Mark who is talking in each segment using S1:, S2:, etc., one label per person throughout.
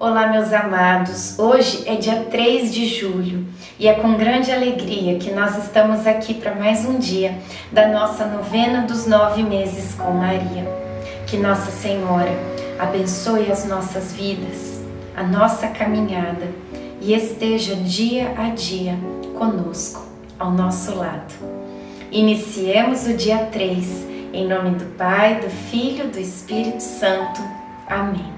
S1: Olá, meus amados. Hoje é dia 3 de julho e é com grande alegria que nós estamos aqui para mais um dia da nossa novena dos nove meses com Maria. Que Nossa Senhora abençoe as nossas vidas, a nossa caminhada e esteja dia a dia conosco, ao nosso lado. Iniciemos o dia 3 em nome do Pai, do Filho e do Espírito Santo. Amém.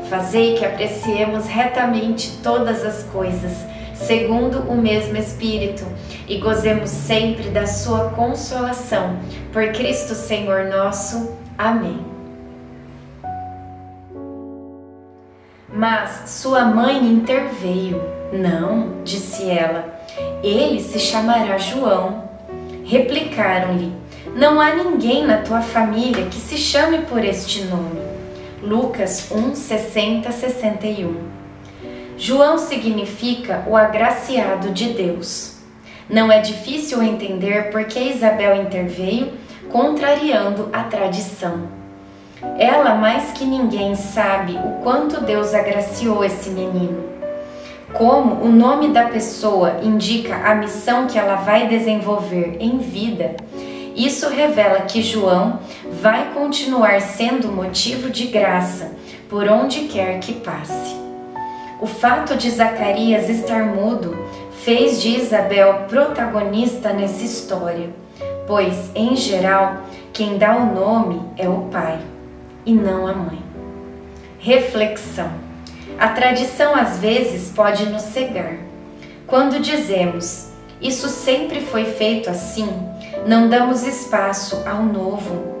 S1: Fazei que apreciemos retamente todas as coisas, segundo o mesmo Espírito, e gozemos sempre da Sua consolação. Por Cristo Senhor nosso. Amém. Mas sua mãe interveio. Não, disse ela, ele se chamará João. Replicaram-lhe: Não há ninguém na tua família que se chame por este nome. Lucas 1, 60, 61. João significa o agraciado de Deus. Não é difícil entender por que Isabel interveio, contrariando a tradição. Ela, mais que ninguém, sabe o quanto Deus agraciou esse menino. Como o nome da pessoa indica a missão que ela vai desenvolver em vida, isso revela que João vai continuar sendo motivo de graça por onde quer que passe. O fato de Zacarias estar mudo fez de Isabel protagonista nessa história, pois, em geral, quem dá o nome é o pai e não a mãe. Reflexão: a tradição às vezes pode nos cegar. Quando dizemos isso sempre foi feito assim, não damos espaço ao novo,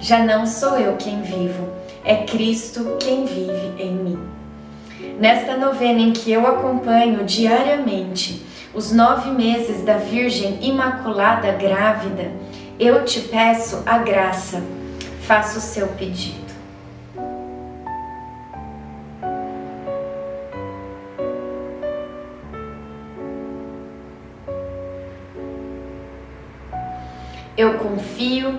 S1: já não sou eu quem vivo, é Cristo quem vive em mim. Nesta novena em que eu acompanho diariamente os nove meses da Virgem Imaculada Grávida, eu te peço a graça, faça o seu pedido. Eu confio,